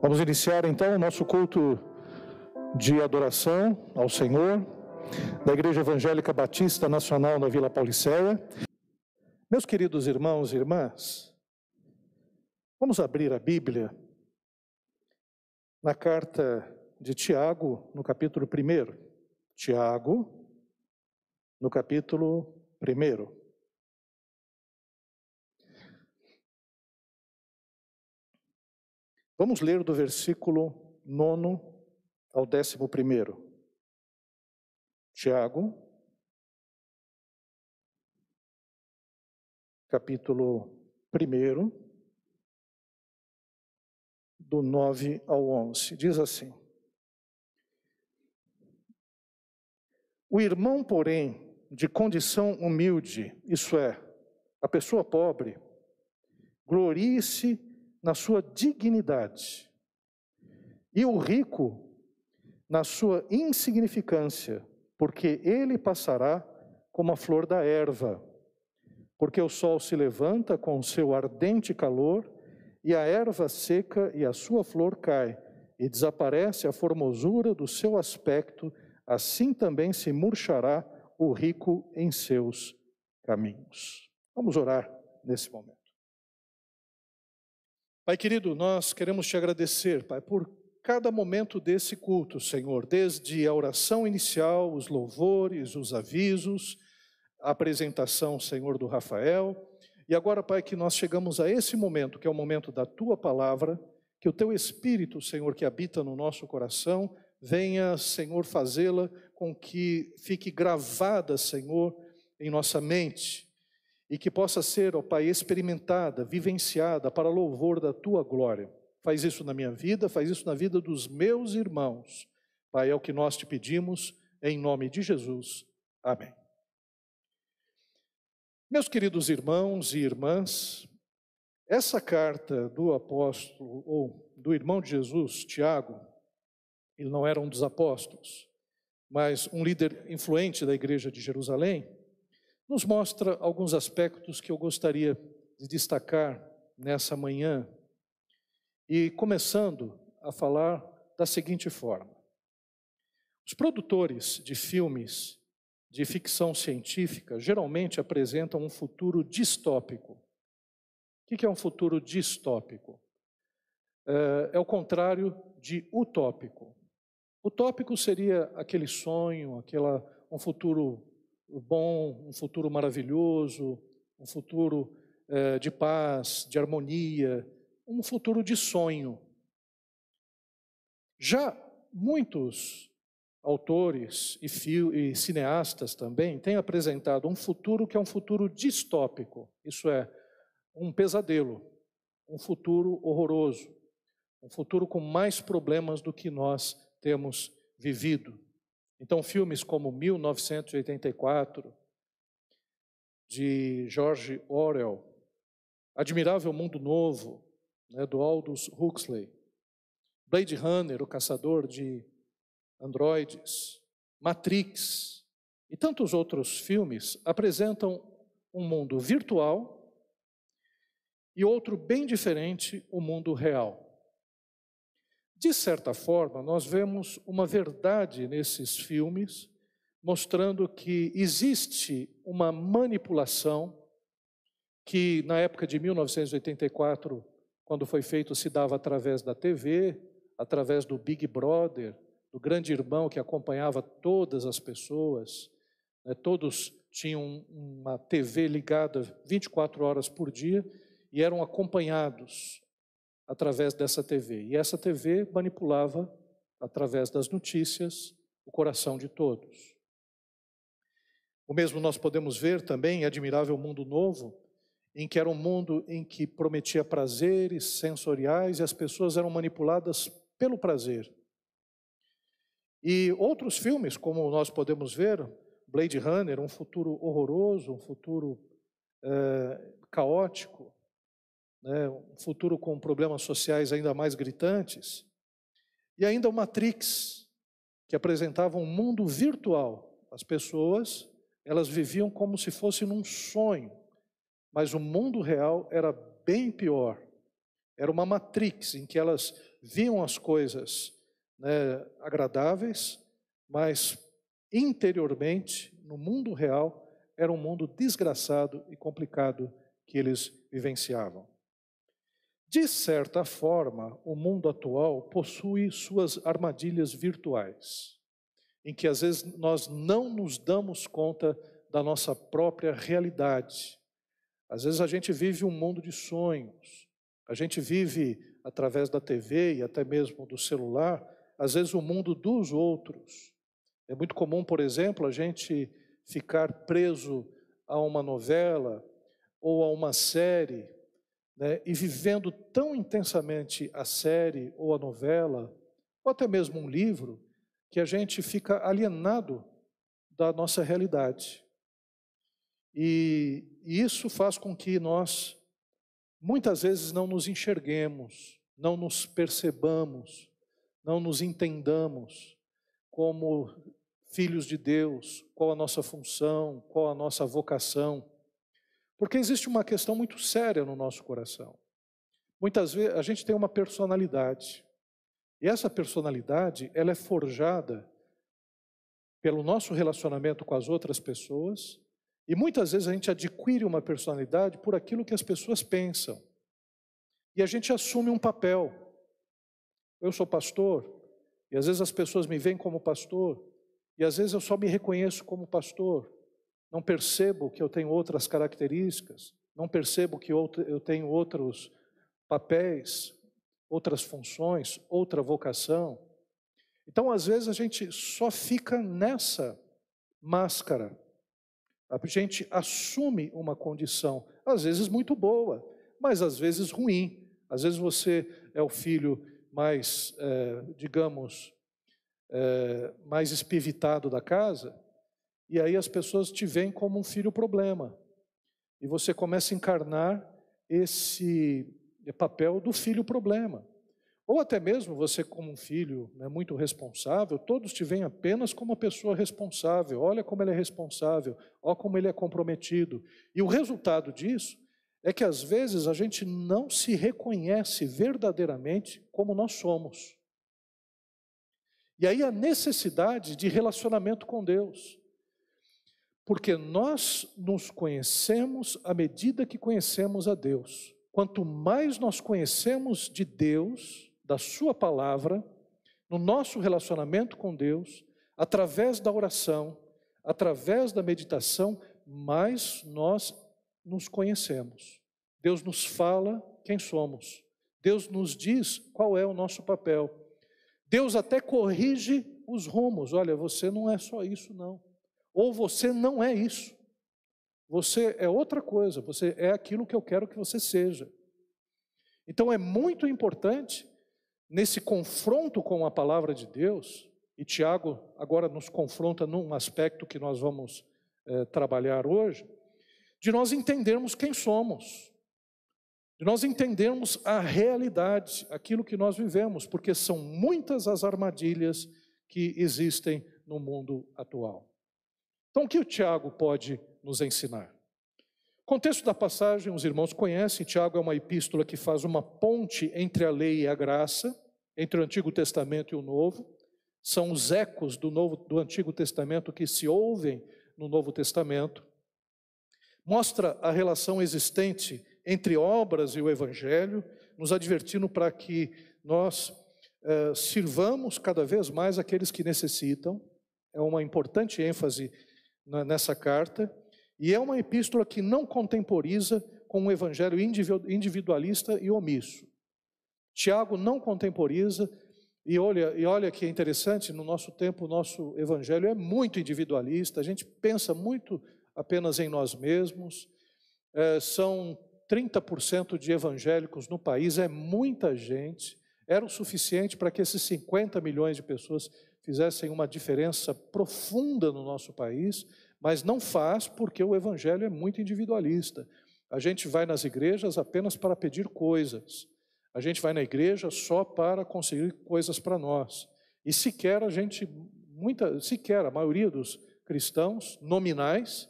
Vamos iniciar então o nosso culto de adoração ao Senhor da Igreja Evangélica Batista Nacional na Vila Pauliceia. Meus queridos irmãos e irmãs, vamos abrir a Bíblia na carta de Tiago, no capítulo 1. Tiago, no capítulo 1. Vamos ler do versículo 9 ao 11. Tiago, capítulo 1, do 9 ao 11. Diz assim: O irmão, porém, de condição humilde, isso é, a pessoa pobre, glorie-se na sua dignidade, e o rico na sua insignificância, porque ele passará como a flor da erva. Porque o sol se levanta com seu ardente calor, e a erva seca e a sua flor cai, e desaparece a formosura do seu aspecto, assim também se murchará o rico em seus caminhos. Vamos orar nesse momento. Pai querido, nós queremos te agradecer, Pai, por cada momento desse culto, Senhor, desde a oração inicial, os louvores, os avisos, a apresentação, Senhor, do Rafael. E agora, Pai, que nós chegamos a esse momento, que é o momento da tua palavra, que o teu Espírito, Senhor, que habita no nosso coração, venha, Senhor, fazê-la com que fique gravada, Senhor, em nossa mente e que possa ser, ó Pai, experimentada, vivenciada para louvor da tua glória. Faz isso na minha vida, faz isso na vida dos meus irmãos. Pai, é o que nós te pedimos, em nome de Jesus. Amém. Meus queridos irmãos e irmãs, essa carta do apóstolo, ou do irmão de Jesus, Tiago, ele não era um dos apóstolos, mas um líder influente da igreja de Jerusalém, nos mostra alguns aspectos que eu gostaria de destacar nessa manhã. E começando a falar da seguinte forma: os produtores de filmes de ficção científica geralmente apresentam um futuro distópico. O que é um futuro distópico? É, é o contrário de utópico. Utópico seria aquele sonho, aquela, um futuro bom, um futuro maravilhoso, um futuro é, de paz, de harmonia, um futuro de sonho. Já muitos autores e, e, cineastas também têm apresentado um futuro que é um futuro distópico, isso é, um pesadelo, um futuro horroroso, um futuro com mais problemas do que nós temos vivido. Então, filmes como 1984, de George Orwell, Admirável Mundo Novo, né, do Aldous Huxley, Blade Runner, o caçador de androides, Matrix e tantos outros filmes apresentam um mundo virtual e outro bem diferente, o mundo real. De certa forma, nós vemos uma verdade nesses filmes, mostrando que existe uma manipulação que na época de 1984, quando foi feito, se dava através da TV, através do Big Brother, do grande irmão que acompanhava todas as pessoas, né, todos tinham uma TV ligada 24 horas por dia e eram acompanhados através dessa TV. E essa TV manipulava, através das notícias, o coração de todos. O mesmo nós podemos ver também em Admirável Mundo Novo, em que era um mundo em que prometia prazeres sensoriais e as pessoas eram manipuladas pelo prazer. E outros filmes, como nós podemos ver, Blade Runner, um futuro horroroso, um futuro é, caótico, né, um futuro com problemas sociais ainda mais gritantes, e ainda o Matrix, que apresentava um mundo virtual. As pessoas, elas viviam como se fosse num sonho, mas o mundo real era bem pior. Era uma matrix em que elas viam as coisas né, agradáveis, mas interiormente, no mundo real, era um mundo desgraçado e complicado que eles vivenciavam. De certa forma, o mundo atual possui suas armadilhas virtuais, em que às vezes nós não nos damos conta da nossa própria realidade. Às vezes a gente vive um mundo de sonhos, a gente vive através da TV e até mesmo do celular, às vezes o mundo dos outros. É muito comum, por exemplo, a gente ficar preso a uma novela ou a uma série né, e vivendo tão intensamente a série ou a novela, ou até mesmo um livro, que a gente fica alienado da nossa realidade. E, e isso faz com que nós, muitas vezes, não nos enxerguemos, não nos percebamos, não nos entendamos como filhos de Deus, qual a nossa função, qual a nossa vocação. Porque existe uma questão muito séria no nosso coração. Muitas vezes a gente tem uma personalidade. E essa personalidade, ela é forjada pelo nosso relacionamento com as outras pessoas, e muitas vezes a gente adquire uma personalidade por aquilo que as pessoas pensam. E a gente assume um papel. Eu sou pastor, e às vezes as pessoas me veem como pastor, e às vezes eu só me reconheço como pastor, não percebo que eu tenho outras características, não percebo que eu tenho outros papéis, outras funções, outra vocação. Então, às vezes, a gente só fica nessa máscara. A gente assume uma condição, às vezes muito boa, mas às vezes ruim. Às vezes você é o filho mais, é, digamos, é, mais espivitado da casa, e aí as pessoas te veem como um filho problema. E você começa a encarnar esse papel do filho problema. Ou até mesmo você, como um filho né, muito responsável, todos te veem apenas como uma pessoa responsável. Olha como ele é responsável, olha como ele é comprometido. E o resultado disso é que às vezes a gente não se reconhece verdadeiramente como nós somos. E aí a necessidade de relacionamento com Deus. Porque nós nos conhecemos à medida que conhecemos a Deus. Quanto mais nós conhecemos de Deus, da Sua palavra, no nosso relacionamento com Deus, através da oração, através da meditação, mais nós nos conhecemos. Deus nos fala quem somos. Deus nos diz qual é o nosso papel. Deus até corrige os rumos. Olha, você não é só isso, não. Ou você não é isso. Você é outra coisa. Você é aquilo que eu quero que você seja. Então é muito importante, nesse confronto com a palavra de Deus, e Tiago agora nos confronta num aspecto que nós vamos é, trabalhar hoje, de nós entendermos quem somos de nós entendermos a realidade, aquilo que nós vivemos, porque são muitas as armadilhas que existem no mundo atual. Então, o que o Tiago pode nos ensinar? O contexto da passagem, os irmãos conhecem, Tiago é uma epístola que faz uma ponte entre a lei e a graça, entre o Antigo Testamento e o Novo. São os ecos do, Novo, do Antigo Testamento que se ouvem no Novo Testamento. Mostra a relação existente entre obras e o Evangelho, nos advertindo para que nós eh, sirvamos cada vez mais aqueles que necessitam. É uma importante ênfase nessa carta. E é uma epístola que não contemporiza com um evangelho individualista e omisso. Tiago não contemporiza, e olha, e olha que é interessante, no nosso tempo o nosso evangelho é muito individualista, a gente pensa muito apenas em nós mesmos, é, são 30% de evangélicos no país é muita gente, era o suficiente para que esses 50 milhões de pessoas fizessem uma diferença profunda no nosso país, mas não faz porque o evangelho é muito individualista. A gente vai nas igrejas apenas para pedir coisas. A gente vai na igreja só para conseguir coisas para nós. E sequer a gente, muita, sequer a maioria dos cristãos nominais,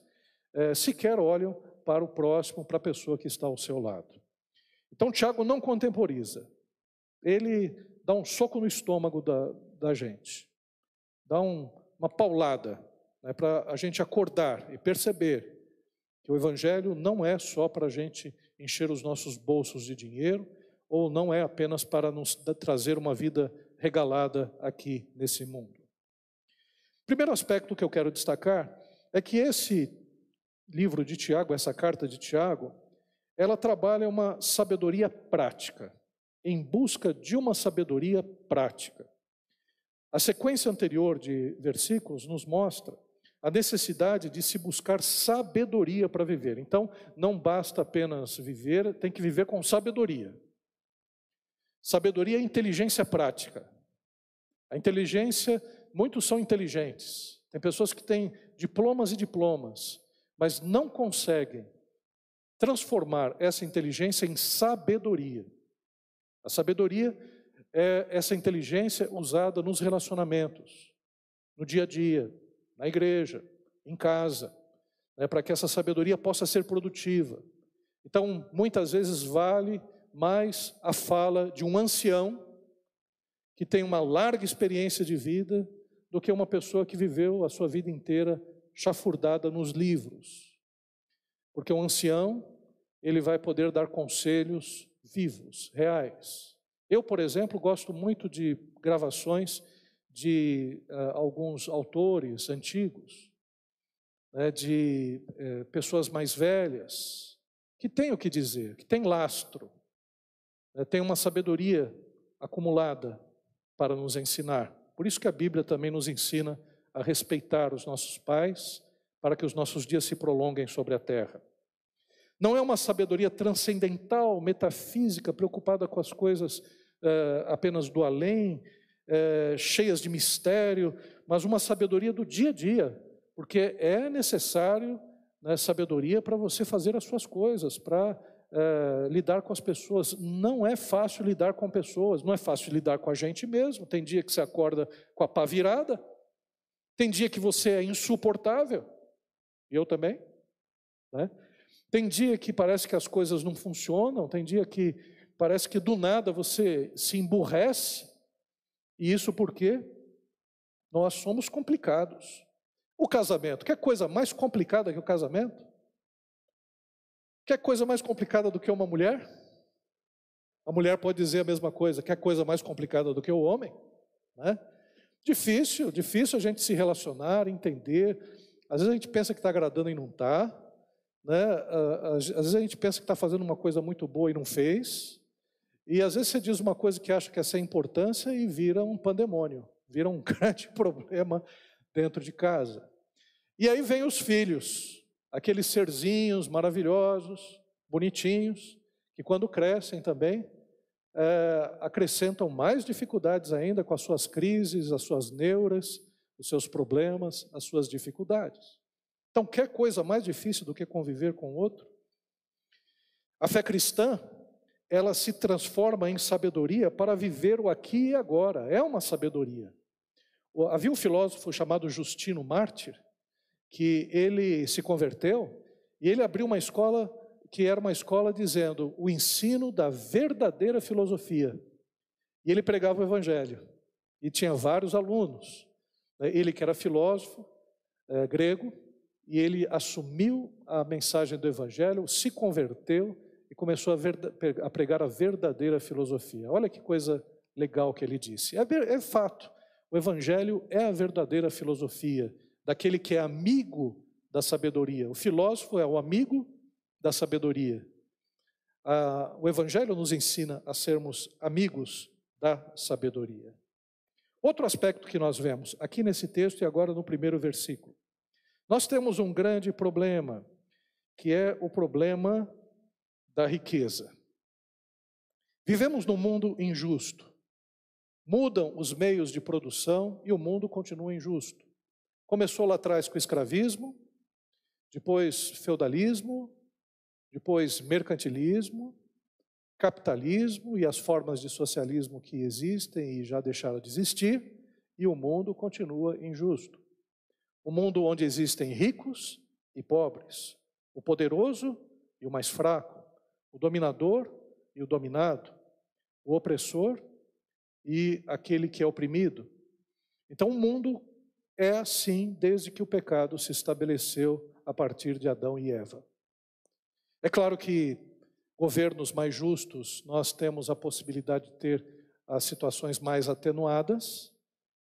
é, sequer olham para o próximo, para a pessoa que está ao seu lado. Então, Tiago não contemporiza, ele dá um soco no estômago da, da gente, dá um, uma paulada, né, para a gente acordar e perceber que o Evangelho não é só para a gente encher os nossos bolsos de dinheiro, ou não é apenas para nos trazer uma vida regalada aqui nesse mundo. Primeiro aspecto que eu quero destacar é que esse livro de Tiago, essa carta de Tiago, ela trabalha uma sabedoria prática, em busca de uma sabedoria prática. A sequência anterior de versículos nos mostra a necessidade de se buscar sabedoria para viver. Então, não basta apenas viver, tem que viver com sabedoria. Sabedoria é inteligência prática. A inteligência, muitos são inteligentes. Tem pessoas que têm diplomas e diplomas, mas não conseguem transformar essa inteligência em sabedoria. A sabedoria é essa inteligência usada nos relacionamentos, no dia a dia, na igreja, em casa, né, para que essa sabedoria possa ser produtiva. Então, muitas vezes vale mais a fala de um ancião que tem uma larga experiência de vida do que uma pessoa que viveu a sua vida inteira chafurdada nos livros. Porque o ancião, ele vai poder dar conselhos vivos, reais. Eu, por exemplo, gosto muito de gravações de uh, alguns autores antigos, né, de uh, pessoas mais velhas, que têm o que dizer, que têm lastro, né, têm uma sabedoria acumulada para nos ensinar. Por isso que a Bíblia também nos ensina a respeitar os nossos pais, para que os nossos dias se prolonguem sobre a terra. Não é uma sabedoria transcendental, metafísica, preocupada com as coisas uh, apenas do além, uh, cheias de mistério, mas uma sabedoria do dia a dia, porque é necessário né, sabedoria para você fazer as suas coisas, para uh, lidar com as pessoas. Não é fácil lidar com pessoas, não é fácil lidar com a gente mesmo. Tem dia que você acorda com a pá virada, tem dia que você é insuportável, e eu também. Né? Tem dia que parece que as coisas não funcionam, tem dia que parece que do nada você se emburrece, e isso porque nós somos complicados. O casamento, quer coisa mais complicada que o casamento? Quer coisa mais complicada do que uma mulher? A mulher pode dizer a mesma coisa, quer coisa mais complicada do que o homem? Né? Difícil, difícil a gente se relacionar, entender. Às vezes a gente pensa que está agradando e não está. Né? Às vezes a gente pensa que está fazendo uma coisa muito boa e não fez. E às vezes você diz uma coisa que acha que é sem importância e vira um pandemônio, vira um grande problema dentro de casa. E aí vem os filhos, aqueles serzinhos maravilhosos, bonitinhos, que quando crescem também é, acrescentam mais dificuldades ainda com as suas crises, as suas neuras, os seus problemas, as suas dificuldades. Então, quer coisa mais difícil do que conviver com o outro? A fé cristã, ela se transforma em sabedoria para viver o aqui e agora. É uma sabedoria. Havia um filósofo chamado Justino Mártir, que ele se converteu e ele abriu uma escola que era uma escola dizendo o ensino da verdadeira filosofia. E ele pregava o evangelho. E tinha vários alunos. Né? Ele que era filósofo é, grego, e ele assumiu a mensagem do evangelho, se converteu e começou a, a pregar a verdadeira filosofia. Olha que coisa legal que ele disse. É, é fato, o evangelho é a verdadeira filosofia daquele que é amigo da sabedoria. O filósofo é o amigo da sabedoria. Ah, o Evangelho nos ensina a sermos amigos da sabedoria. Outro aspecto que nós vemos aqui nesse texto e agora no primeiro versículo. Nós temos um grande problema, que é o problema da riqueza. Vivemos num mundo injusto. Mudam os meios de produção e o mundo continua injusto. Começou lá atrás com o escravismo, depois feudalismo, depois mercantilismo, capitalismo e as formas de socialismo que existem e já deixaram de existir, e o mundo continua injusto. Um mundo onde existem ricos e pobres, o poderoso e o mais fraco, o dominador e o dominado, o opressor e aquele que é oprimido. Então, o mundo é assim desde que o pecado se estabeleceu a partir de Adão e Eva. É claro que governos mais justos, nós temos a possibilidade de ter as situações mais atenuadas,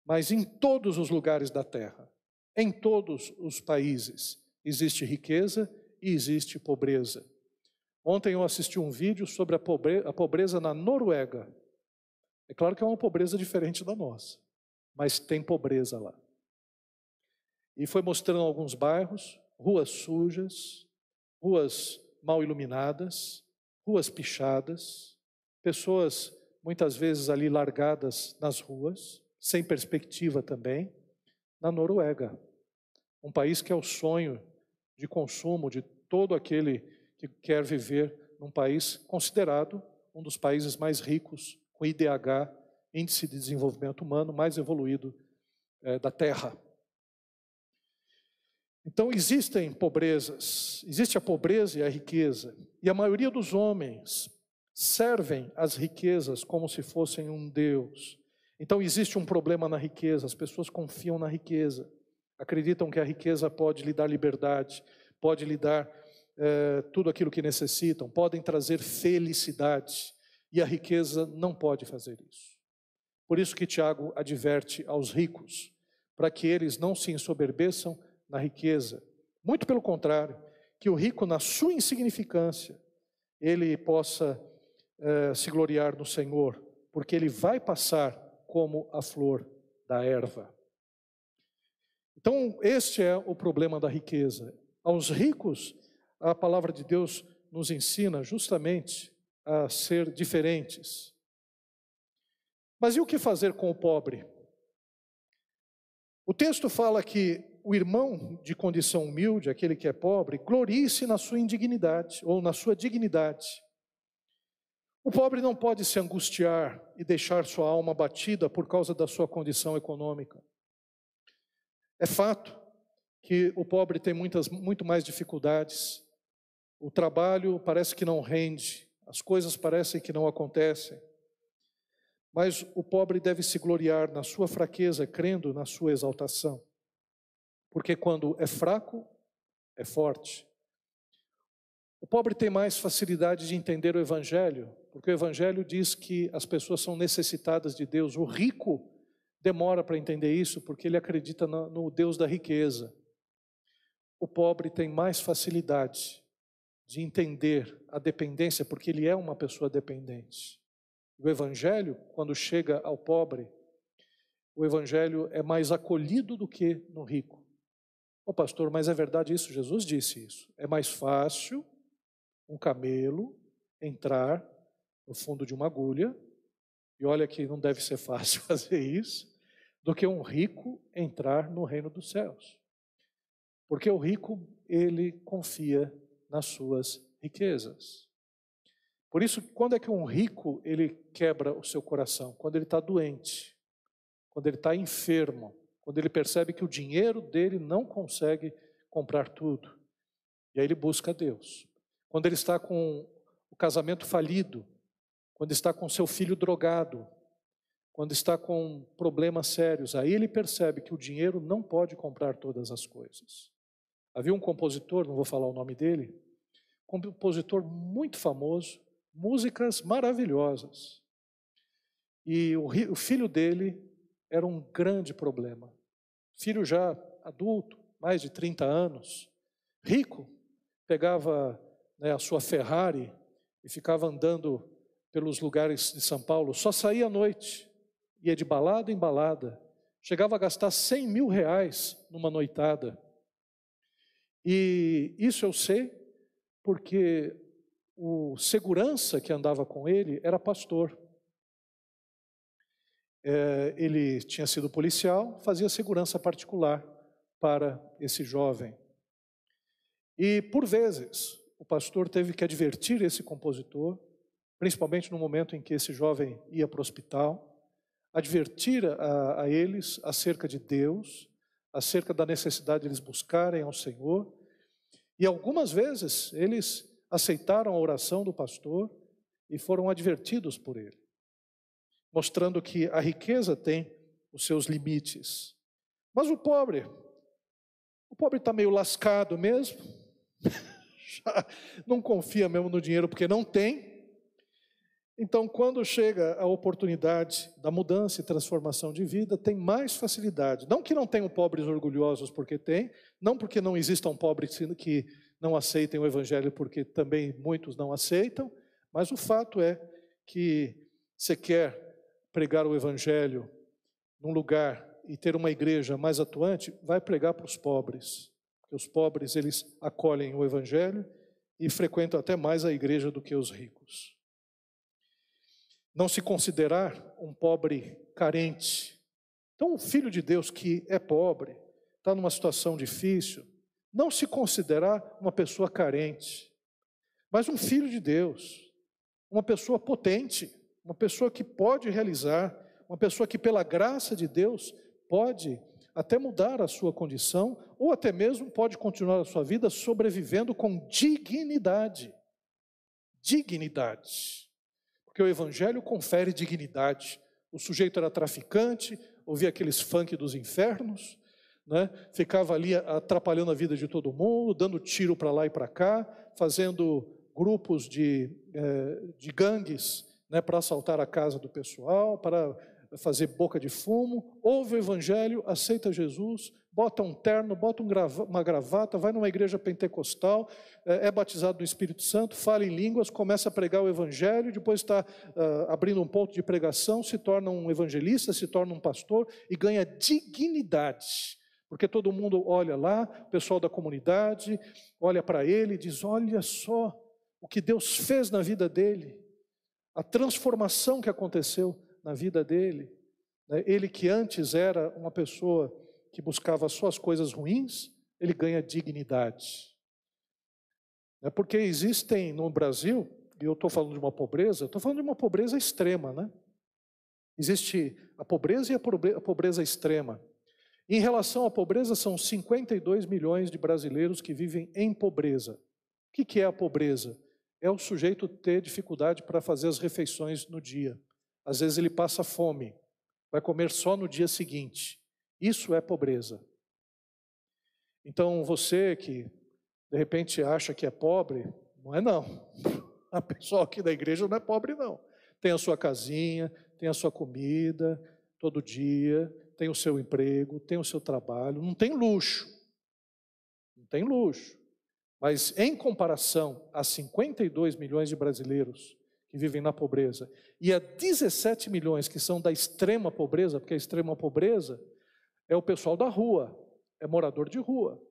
mas em todos os lugares da terra, em todos os países, existe riqueza e existe pobreza. Ontem eu assisti um vídeo sobre a pobreza, a pobreza na Noruega. É claro que é uma pobreza diferente da nossa, mas tem pobreza lá. E foi mostrando alguns bairros, ruas sujas, ruas mal iluminadas, ruas pichadas, pessoas muitas vezes ali largadas nas ruas, sem perspectiva também, na Noruega, um país que é o sonho de consumo de todo aquele que quer viver num país considerado um dos países mais ricos, com IDH, Índice de Desenvolvimento Humano, mais evoluído é, da Terra. Então existem pobrezas, existe a pobreza e a riqueza, e a maioria dos homens servem as riquezas como se fossem um Deus. Então existe um problema na riqueza, as pessoas confiam na riqueza, acreditam que a riqueza pode lhe dar liberdade, pode lhe dar é, tudo aquilo que necessitam, podem trazer felicidade, e a riqueza não pode fazer isso. Por isso que Tiago adverte aos ricos, para que eles não se ensoberbeçam na riqueza. Muito pelo contrário, que o rico, na sua insignificância, ele possa eh, se gloriar no Senhor, porque ele vai passar como a flor da erva. Então, este é o problema da riqueza. Aos ricos, a palavra de Deus nos ensina justamente a ser diferentes. Mas e o que fazer com o pobre? O texto fala que o irmão de condição humilde, aquele que é pobre, glorie-se na sua indignidade ou na sua dignidade. O pobre não pode se angustiar e deixar sua alma batida por causa da sua condição econômica. É fato que o pobre tem muitas, muito mais dificuldades. O trabalho parece que não rende, as coisas parecem que não acontecem. Mas o pobre deve se gloriar na sua fraqueza, crendo na sua exaltação. Porque quando é fraco, é forte. O pobre tem mais facilidade de entender o Evangelho, porque o Evangelho diz que as pessoas são necessitadas de Deus. O rico demora para entender isso, porque ele acredita no Deus da riqueza. O pobre tem mais facilidade de entender a dependência, porque ele é uma pessoa dependente. O Evangelho, quando chega ao pobre, o Evangelho é mais acolhido do que no rico. Ô oh, pastor, mas é verdade isso? Jesus disse isso. É mais fácil um camelo entrar no fundo de uma agulha, e olha que não deve ser fácil fazer isso, do que um rico entrar no reino dos céus. Porque o rico, ele confia nas suas riquezas. Por isso, quando é que um rico ele quebra o seu coração? Quando ele está doente, quando ele está enfermo, quando ele percebe que o dinheiro dele não consegue comprar tudo. E aí ele busca Deus. Quando ele está com o casamento falido, quando está com seu filho drogado, quando está com problemas sérios, aí ele percebe que o dinheiro não pode comprar todas as coisas. Havia um compositor, não vou falar o nome dele, compositor muito famoso, músicas maravilhosas. E o, filho dele era um grande problema filho já adulto, mais de 30 anos, rico, pegava né, a sua Ferrari e ficava andando pelos lugares de São Paulo, só saía à noite, ia de balada em balada, chegava a gastar 100 mil reais numa noitada. E isso eu sei porque o segurança que andava com ele era pastor. É, ele tinha sido policial, fazia segurança particular para esse jovem. E, por vezes, o pastor teve que advertir esse compositor, principalmente no momento em que esse jovem ia para o hospital, advertir a, a eles acerca de Deus, acerca da necessidade de eles buscarem ao Senhor. E algumas vezes eles aceitaram a oração do pastor e foram advertidos por ele, mostrando que a riqueza tem os seus limites. Mas o pobre, o pobre está meio lascado mesmo, não confia mesmo no dinheiro porque não tem. Então, quando chega a oportunidade da mudança e transformação de vida, tem mais facilidade. Não que não tenham pobres orgulhosos porque tem, não porque não existam pobres que não aceitem o evangelho porque também muitos não aceitam, mas o fato é que você quer pregar o evangelho num lugar e ter uma igreja mais atuante, vai pregar para os pobres. Porque os pobres eles acolhem o evangelho e frequentam até mais a igreja do que os ricos não se considerar um pobre carente. Então, o filho de Deus que é pobre, está numa situação difícil, não se considerar uma pessoa carente, mas um filho de Deus, uma pessoa potente, uma pessoa que pode realizar, uma pessoa que, pela graça de Deus, pode até mudar a sua condição, ou até mesmo pode continuar a sua vida sobrevivendo com dignidade. Dignidade porque o evangelho confere dignidade. O sujeito era traficante, ouvia aqueles funk dos infernos, né? ficava ali atrapalhando a vida de todo mundo, dando tiro para lá e para cá, fazendo grupos de, eh, de gangues né, para assaltar a casa do pessoal, para fazer boca de fumo, ouve o evangelho, aceita Jesus, bota um terno, bota um grava, uma gravata, vai numa igreja pentecostal, é, é, batizado no Espírito Santo, fala em línguas, começa a pregar o evangelho, depois está uh, abrindo um ponto de pregação, se torna um evangelista, se torna um pastor e ganha dignidade. Porque todo mundo olha lá, o pessoal da comunidade olha para ele e diz: Olha só o que Deus fez na vida dele, a transformação que aconteceu na vida dele. Né? Ele que antes era uma pessoa que buscava só as coisas ruins, ele ganha dignidade. É porque existem no Brasil, e eu estou falando de uma pobreza, estou falando de uma pobreza extrema, né? Existe a pobreza e a pobreza extrema. Em relação à pobreza, são 52 milhões de brasileiros que vivem em pobreza. O que é a pobreza? É o sujeito ter dificuldade para fazer as refeições no dia. Às vezes ele passa fome, vai comer só no dia seguinte. Isso é pobreza. Então você que de repente acha que é pobre, não é não. A pessoa aqui da igreja não é pobre não. Tem a sua casinha, tem a sua comida todo dia, tem o seu emprego, tem o seu trabalho, não tem luxo. Não tem luxo. Mas em comparação a 52 milhões de brasileiros vivem na pobreza e a 17 milhões que são da extrema pobreza, porque a extrema pobreza é o pessoal da rua, é morador de rua.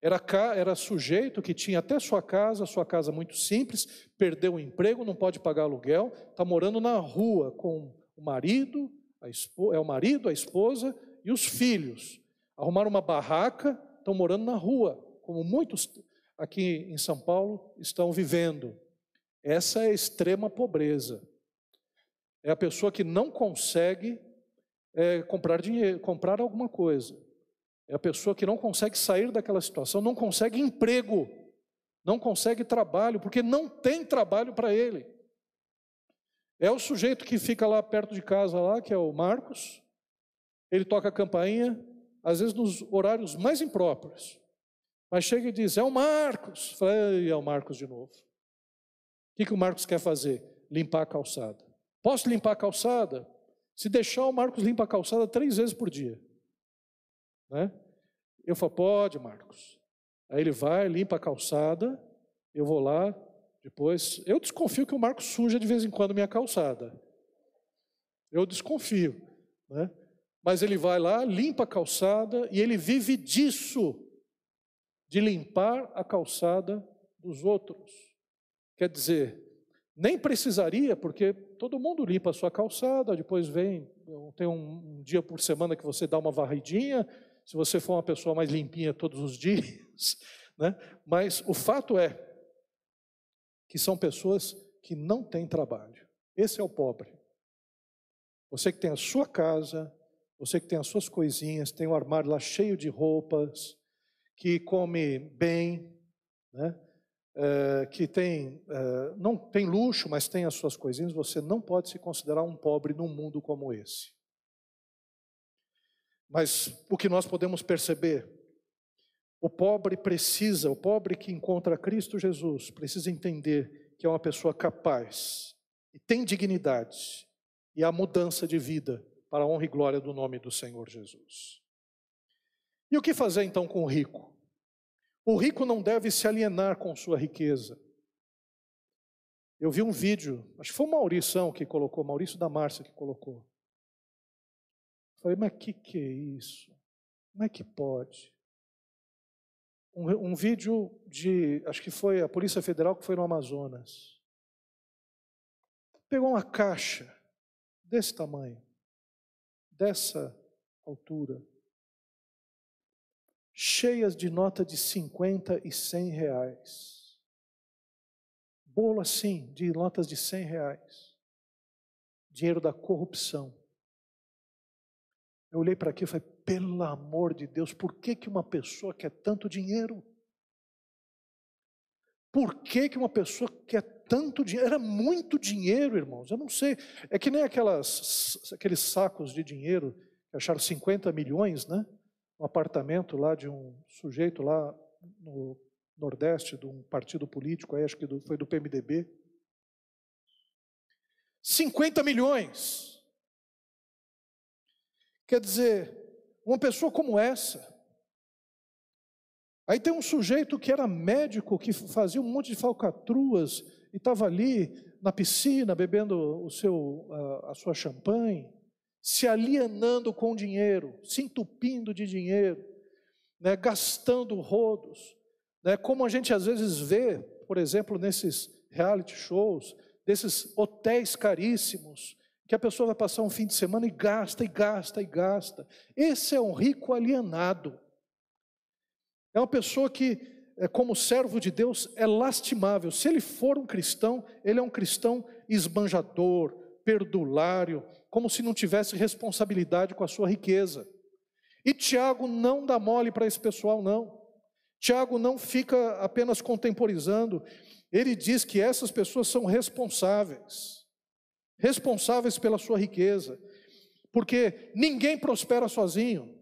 Era, era sujeito que tinha até sua casa, sua casa muito simples, perdeu o emprego, não pode pagar aluguel, está morando na rua com o marido, a é o marido, a esposa e os filhos. Arrumaram uma barraca, estão morando na rua, como muitos aqui em São Paulo estão vivendo. Essa é a extrema pobreza. É a pessoa que não consegue é, comprar dinheiro, comprar alguma coisa. É a pessoa que não consegue sair daquela situação, não consegue emprego, não consegue trabalho, porque não tem trabalho para ele. É o sujeito que fica lá perto de casa, lá, que é o Marcos, ele toca a campainha, às vezes nos horários mais impróprios. Mas chega e diz: É o Marcos. Fala, é o Marcos de novo. O que, que o Marcos quer fazer? Limpar a calçada. Posso limpar a calçada? Se deixar, o Marcos limpa a calçada três vezes por dia. Né? Eu falo, pode, Marcos. Aí ele vai, limpa a calçada, eu vou lá, depois. Eu desconfio que o Marcos suja de vez em quando minha calçada. Eu desconfio. Né? Mas ele vai lá, limpa a calçada e ele vive disso, de limpar a calçada dos outros. Quer dizer, nem precisaria, porque todo mundo limpa a sua calçada, depois vem, tem um, um dia por semana que você dá uma varridinha, se você for uma pessoa mais limpinha todos os dias, né? Mas o fato é que são pessoas que não têm trabalho. Esse é o pobre. Você que tem a sua casa, você que tem as suas coisinhas, tem o um armário lá cheio de roupas, que come bem, né? É, que tem, é, não tem luxo, mas tem as suas coisinhas, você não pode se considerar um pobre num mundo como esse. Mas o que nós podemos perceber, o pobre precisa, o pobre que encontra Cristo Jesus, precisa entender que é uma pessoa capaz e tem dignidade e a mudança de vida para a honra e glória do nome do Senhor Jesus. E o que fazer então com o rico? O rico não deve se alienar com sua riqueza. Eu vi um vídeo, acho que foi o Maurição que colocou, Maurício da Márcia que colocou. Falei, mas que que é isso? Como é que pode? Um, um vídeo de, acho que foi a Polícia Federal que foi no Amazonas. Pegou uma caixa desse tamanho, dessa altura, cheias de nota de 50 e 100 reais. Bolo assim, de notas de 100 reais. Dinheiro da corrupção. Eu olhei para aqui e falei, pelo amor de Deus, por que, que uma pessoa quer tanto dinheiro? Por que, que uma pessoa quer tanto dinheiro? Era muito dinheiro, irmãos. Eu não sei. É que nem aquelas, aqueles sacos de dinheiro que acharam 50 milhões, né? Um apartamento lá de um sujeito lá no Nordeste, de um partido político, acho que do, foi do PMDB. 50 milhões. Quer dizer, uma pessoa como essa. Aí tem um sujeito que era médico, que fazia um monte de falcatruas e estava ali na piscina bebendo o seu, a, a sua champanhe se alienando com dinheiro, se entupindo de dinheiro, né, gastando rodos, né, como a gente às vezes vê, por exemplo, nesses reality shows, desses hotéis caríssimos, que a pessoa vai passar um fim de semana e gasta, e gasta, e gasta. Esse é um rico alienado. É uma pessoa que, é, como servo de Deus, é lastimável. Se ele for um cristão, ele é um cristão esbanjador, perdulário, como se não tivesse responsabilidade com a sua riqueza. E Tiago não dá mole para esse pessoal, não. Tiago não fica apenas contemporizando, ele diz que essas pessoas são responsáveis, responsáveis pela sua riqueza, porque ninguém prospera sozinho,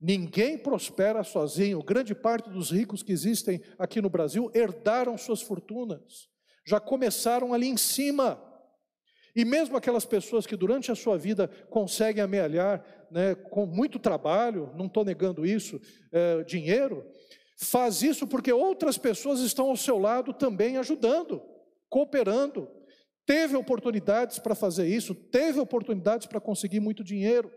ninguém prospera sozinho. Grande parte dos ricos que existem aqui no Brasil herdaram suas fortunas, já começaram ali em cima. E mesmo aquelas pessoas que durante a sua vida conseguem amealhar, né, com muito trabalho, não estou negando isso, é, dinheiro, faz isso porque outras pessoas estão ao seu lado também ajudando, cooperando. Teve oportunidades para fazer isso, teve oportunidades para conseguir muito dinheiro.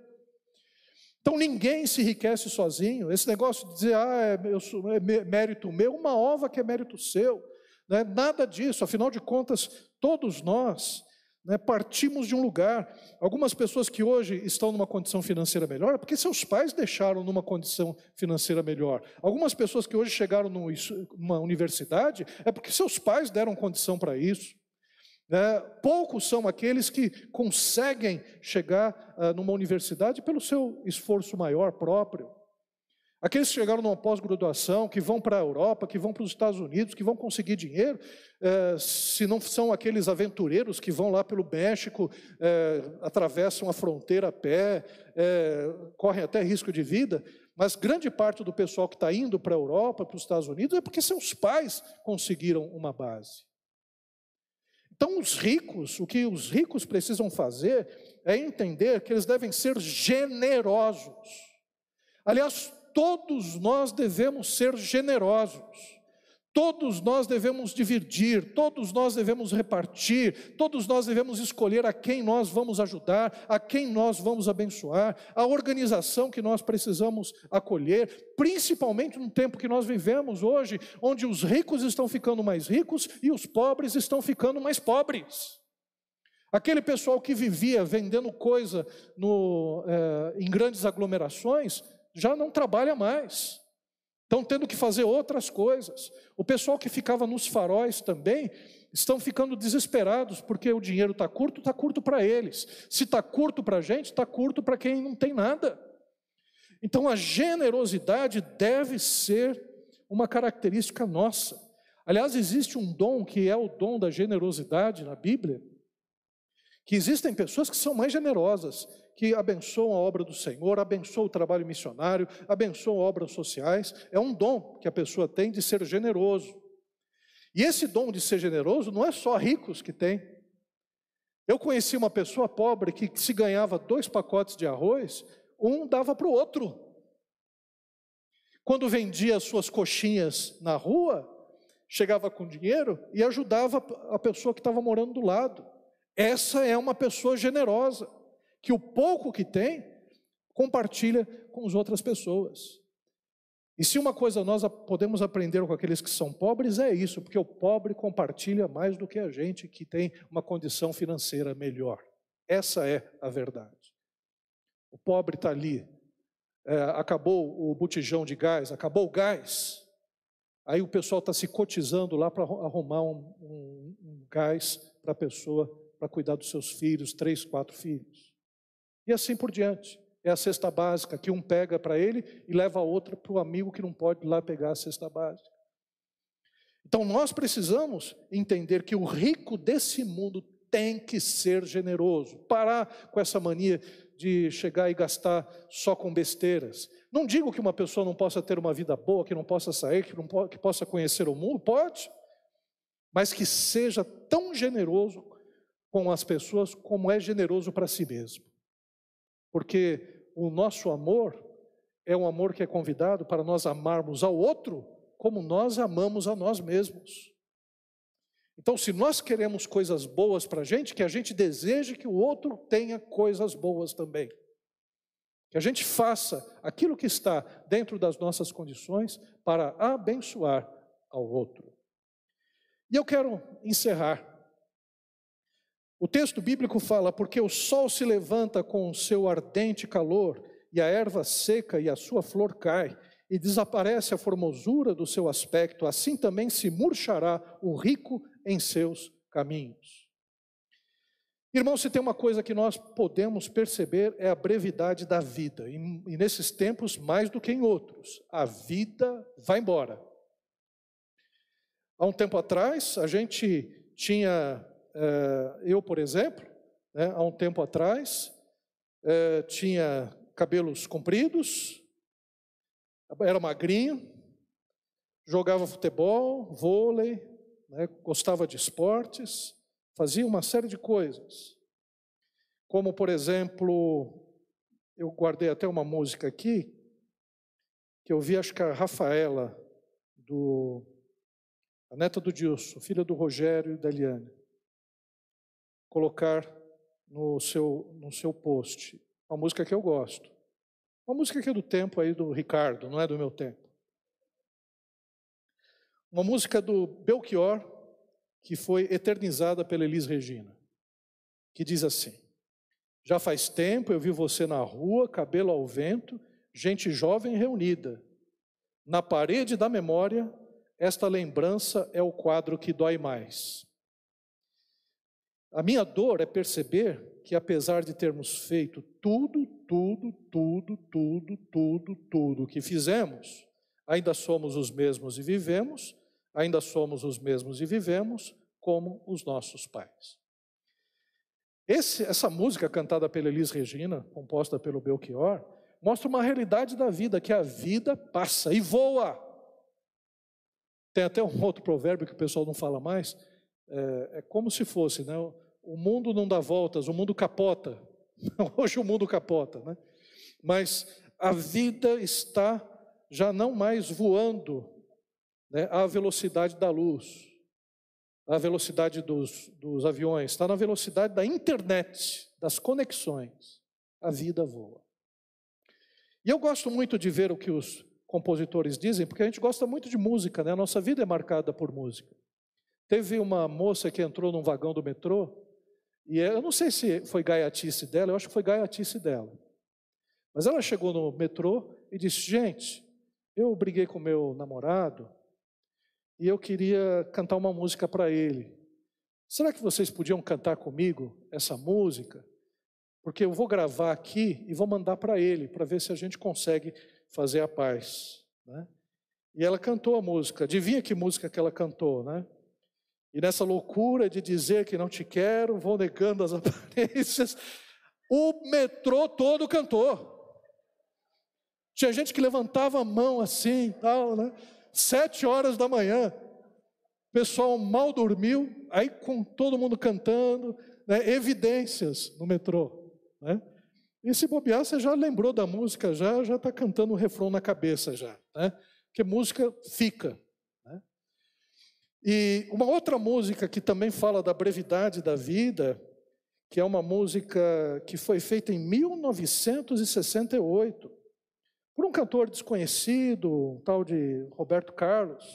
Então ninguém se enriquece sozinho. Esse negócio de dizer, ah, é, é mérito meu, uma ova que é mérito seu. Né? Nada disso, afinal de contas, todos nós né, partimos de um lugar. Algumas pessoas que hoje estão numa condição financeira melhor, é porque seus pais deixaram numa condição financeira melhor. Algumas pessoas que hoje chegaram numa universidade, é porque seus pais deram condição para isso. É, poucos são aqueles que conseguem chegar uh, numa universidade pelo seu esforço maior próprio. Aqueles que chegaram numa pós-graduação, que vão para a Europa, que vão para os Estados Unidos, que vão conseguir dinheiro, é, se não são aqueles aventureiros que vão lá pelo México, é, atravessam a fronteira a pé, é, correm até risco de vida, mas grande parte do pessoal que está indo para a Europa, para os Estados Unidos, é porque seus pais conseguiram uma base. Então, os ricos, o que os ricos precisam fazer é entender que eles devem ser generosos. Aliás, todos nós devemos ser generosos, todos nós devemos dividir, todos nós devemos repartir, todos nós devemos escolher a quem nós vamos ajudar, a quem nós vamos abençoar, a organização que nós precisamos acolher, principalmente no tempo que nós vivemos hoje, onde os ricos estão ficando mais ricos e os pobres estão ficando mais pobres. Aquele pessoal que vivia vendendo coisa no, é, em grandes aglomerações, já não trabalha mais. Estão tendo que fazer outras coisas. O pessoal que ficava nos faróis também estão ficando desesperados, porque o dinheiro está curto, está curto para eles. Se está curto para a gente, está curto para quem não tem nada. Então a generosidade deve ser uma característica nossa. Aliás, existe um dom que é o dom da generosidade na Bíblia, que existem pessoas que são mais generosas, que abençoam a obra do Senhor, abençoam o trabalho missionário, abençoam obras sociais. É um dom que a pessoa tem de ser generoso. E esse dom de ser generoso não é só ricos que tem. Eu conheci uma pessoa pobre que se ganhava dois pacotes de arroz, um dava para o outro. Quando vendia as suas coxinhas na rua, chegava com dinheiro e ajudava a pessoa que estava morando do lado. Essa é uma pessoa generosa, que o pouco que tem, compartilha com as outras pessoas. E se uma coisa nós podemos aprender com aqueles que são pobres, é isso, porque o pobre compartilha mais do que a gente que tem uma condição financeira melhor. Essa é a verdade. O pobre está ali, é, acabou o botijão de gás, acabou o gás, aí o pessoal está se cotizando lá para arrumar um, um, um gás para a pessoa para cuidar dos seus filhos, três, quatro filhos. E assim por diante. É a cesta básica que um pega para ele e leva a outra para o amigo que não pode lá pegar a cesta básica. Então nós precisamos entender que o rico desse mundo tem que ser generoso, parar com essa mania de chegar e gastar só com besteiras. Não digo que uma pessoa não possa ter uma vida boa, que não possa sair, que, não que possa conhecer o mundo, pode, mas que seja tão generoso com as pessoas como é generoso para si mesmo. Porque o nosso amor é um amor que é convidado para nós amarmos ao outro como nós amamos a nós mesmos. Então, se nós queremos coisas boas para a gente, que a gente deseje que o outro tenha coisas boas também. Que a gente faça aquilo que está dentro das nossas condições para abençoar ao outro. E eu quero encerrar o texto bíblico fala: porque o sol se levanta com o seu ardente calor, e a erva seca e a sua flor cai, e desaparece a formosura do seu aspecto, assim também se murchará o rico em seus caminhos. Irmão, se tem uma coisa que nós podemos perceber é a brevidade da vida, e, e nesses tempos mais do que em outros, a vida vai embora. Há um tempo atrás, a gente tinha eu, por exemplo, né, há um tempo atrás, eh, tinha cabelos compridos, era magrinho, jogava futebol, vôlei, né, gostava de esportes, fazia uma série de coisas. Como, por exemplo, eu guardei até uma música aqui, que eu vi, acho que a Rafaela, do, a neta do Dilson, filha do Rogério e da Eliane colocar no seu, no seu post. Uma música que eu gosto. Uma música que é do tempo aí do Ricardo, não é do meu tempo. Uma música do Belchior, que foi eternizada pela Elis Regina, que diz assim: Já faz tempo eu vi você na rua, cabelo ao vento, gente jovem reunida. Na parede da memória, esta lembrança é o quadro que dói mais. A minha dor é perceber que, apesar de termos feito tudo, tudo, tudo, tudo, tudo, tudo que fizemos, ainda somos os mesmos e vivemos, ainda somos os mesmos e vivemos como os nossos pais. Esse, essa música cantada pela Elis Regina, composta pelo Belchior, mostra uma realidade da vida, que a vida passa e voa. Tem até um outro provérbio que o pessoal não fala mais, é, é como se fosse, né? O mundo não dá voltas, o mundo capota. Hoje o mundo capota, né? Mas a vida está já não mais voando né, à velocidade da luz, à velocidade dos, dos aviões, está na velocidade da internet, das conexões. A vida voa. E eu gosto muito de ver o que os compositores dizem, porque a gente gosta muito de música, né? A nossa vida é marcada por música. Teve uma moça que entrou num vagão do metrô e eu não sei se foi gaiatice dela, eu acho que foi gaiatice dela. Mas ela chegou no metrô e disse: Gente, eu briguei com meu namorado e eu queria cantar uma música para ele. Será que vocês podiam cantar comigo essa música? Porque eu vou gravar aqui e vou mandar para ele, para ver se a gente consegue fazer a paz. Né? E ela cantou a música. Adivinha que música que ela cantou, né? E nessa loucura de dizer que não te quero, vou negando as aparências, o metrô todo cantou. Tinha gente que levantava a mão assim, tal, né? Sete horas da manhã, o pessoal mal dormiu, aí com todo mundo cantando, né? evidências no metrô, né? E se bobear, você já lembrou da música, já já está cantando o refrão na cabeça já, né? Porque música fica. E uma outra música que também fala da brevidade da vida, que é uma música que foi feita em 1968 por um cantor desconhecido, um tal de Roberto Carlos.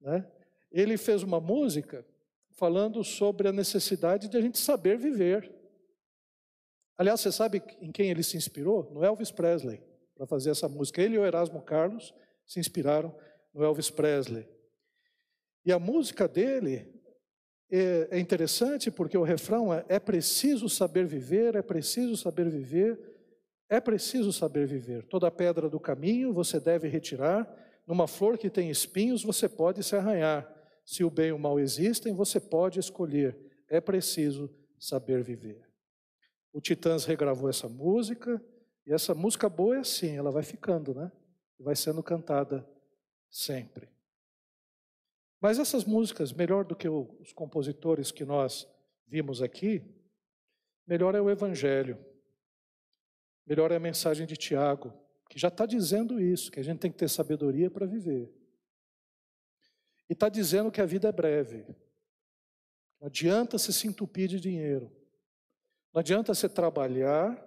Né? Ele fez uma música falando sobre a necessidade de a gente saber viver. Aliás, você sabe em quem ele se inspirou? No Elvis Presley, para fazer essa música. Ele e o Erasmo Carlos se inspiraram no Elvis Presley. E a música dele é, é interessante porque o refrão é: é preciso saber viver, é preciso saber viver, é preciso saber viver. Toda pedra do caminho você deve retirar, numa flor que tem espinhos você pode se arranhar. Se o bem e o mal existem, você pode escolher. É preciso saber viver. O Titãs regravou essa música, e essa música boa é assim, ela vai ficando, né? Vai sendo cantada sempre. Mas essas músicas, melhor do que os compositores que nós vimos aqui, melhor é o Evangelho. Melhor é a mensagem de Tiago, que já está dizendo isso, que a gente tem que ter sabedoria para viver. E está dizendo que a vida é breve. Não adianta você se entupir de dinheiro. Não adianta você trabalhar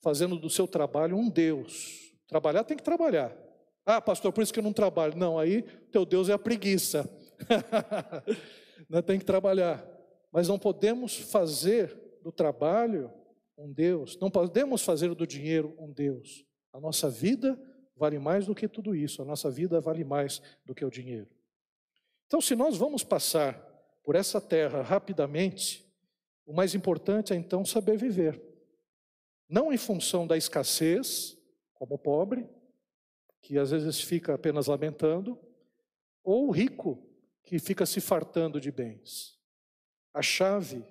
fazendo do seu trabalho um Deus. Trabalhar tem que trabalhar. Ah, pastor, por isso que eu não trabalho. Não, aí teu Deus é a preguiça. tem que trabalhar. Mas não podemos fazer do trabalho um Deus. Não podemos fazer do dinheiro um Deus. A nossa vida vale mais do que tudo isso. A nossa vida vale mais do que o dinheiro. Então, se nós vamos passar por essa terra rapidamente, o mais importante é então saber viver. Não em função da escassez, como pobre, que às vezes fica apenas lamentando, ou o rico, que fica se fartando de bens. A chave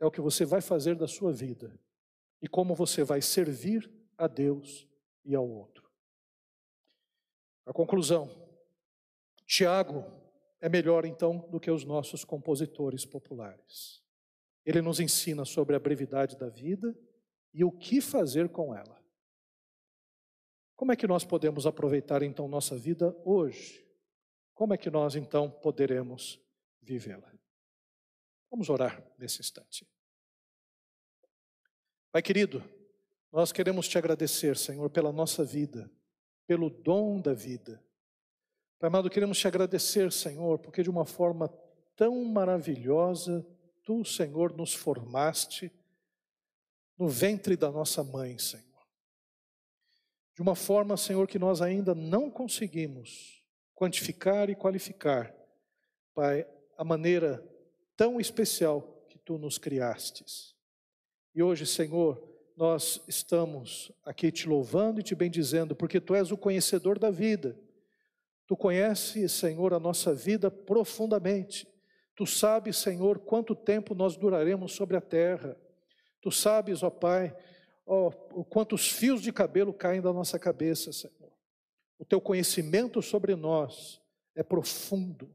é o que você vai fazer da sua vida e como você vai servir a Deus e ao outro. A conclusão: Tiago é melhor então do que os nossos compositores populares. Ele nos ensina sobre a brevidade da vida e o que fazer com ela. Como é que nós podemos aproveitar então nossa vida hoje? Como é que nós então poderemos vivê-la? Vamos orar nesse instante. Pai querido, nós queremos te agradecer, Senhor, pela nossa vida, pelo dom da vida. Pai amado, queremos te agradecer, Senhor, porque de uma forma tão maravilhosa, tu, Senhor, nos formaste no ventre da nossa mãe, Senhor. De uma forma, Senhor, que nós ainda não conseguimos quantificar e qualificar, Pai, a maneira tão especial que tu nos criastes. E hoje, Senhor, nós estamos aqui te louvando e te bendizendo, porque tu és o conhecedor da vida. Tu conheces, Senhor, a nossa vida profundamente. Tu sabes, Senhor, quanto tempo nós duraremos sobre a terra. Tu sabes, ó Pai, ó, quantos fios de cabelo caem da nossa cabeça, Senhor. O teu conhecimento sobre nós é profundo,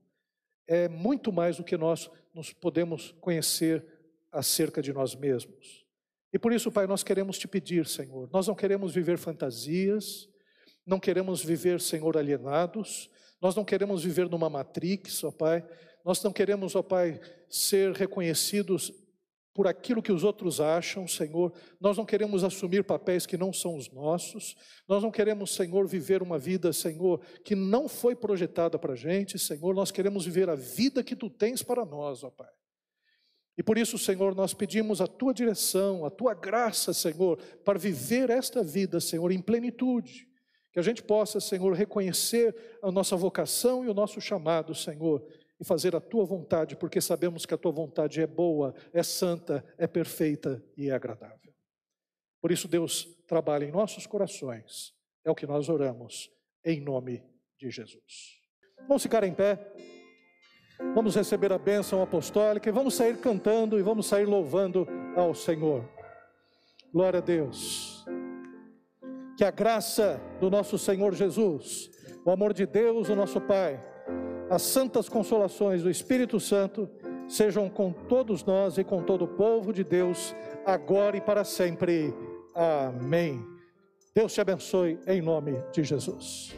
é muito mais do que nós nos podemos conhecer acerca de nós mesmos. E por isso, Pai, nós queremos te pedir, Senhor, nós não queremos viver fantasias, não queremos viver, Senhor, alienados, nós não queremos viver numa matrix, ó Pai, nós não queremos, ó Pai, ser reconhecidos por aquilo que os outros acham, Senhor. Nós não queremos assumir papéis que não são os nossos. Nós não queremos, Senhor, viver uma vida, Senhor, que não foi projetada para a gente, Senhor. Nós queremos viver a vida que Tu tens para nós, ó Pai. E por isso, Senhor, nós pedimos a tua direção, a tua graça, Senhor, para viver esta vida, Senhor, em plenitude. Que a gente possa, Senhor, reconhecer a nossa vocação e o nosso chamado, Senhor, e fazer a tua vontade, porque sabemos que a tua vontade é boa, é santa, é perfeita e é agradável. Por isso, Deus trabalha em nossos corações, é o que nós oramos, em nome de Jesus. Vamos ficar em pé, vamos receber a bênção apostólica e vamos sair cantando e vamos sair louvando ao Senhor. Glória a Deus. Que a graça do nosso Senhor Jesus, o amor de Deus, o nosso Pai, as santas consolações do Espírito Santo sejam com todos nós e com todo o povo de Deus, agora e para sempre. Amém. Deus te abençoe em nome de Jesus.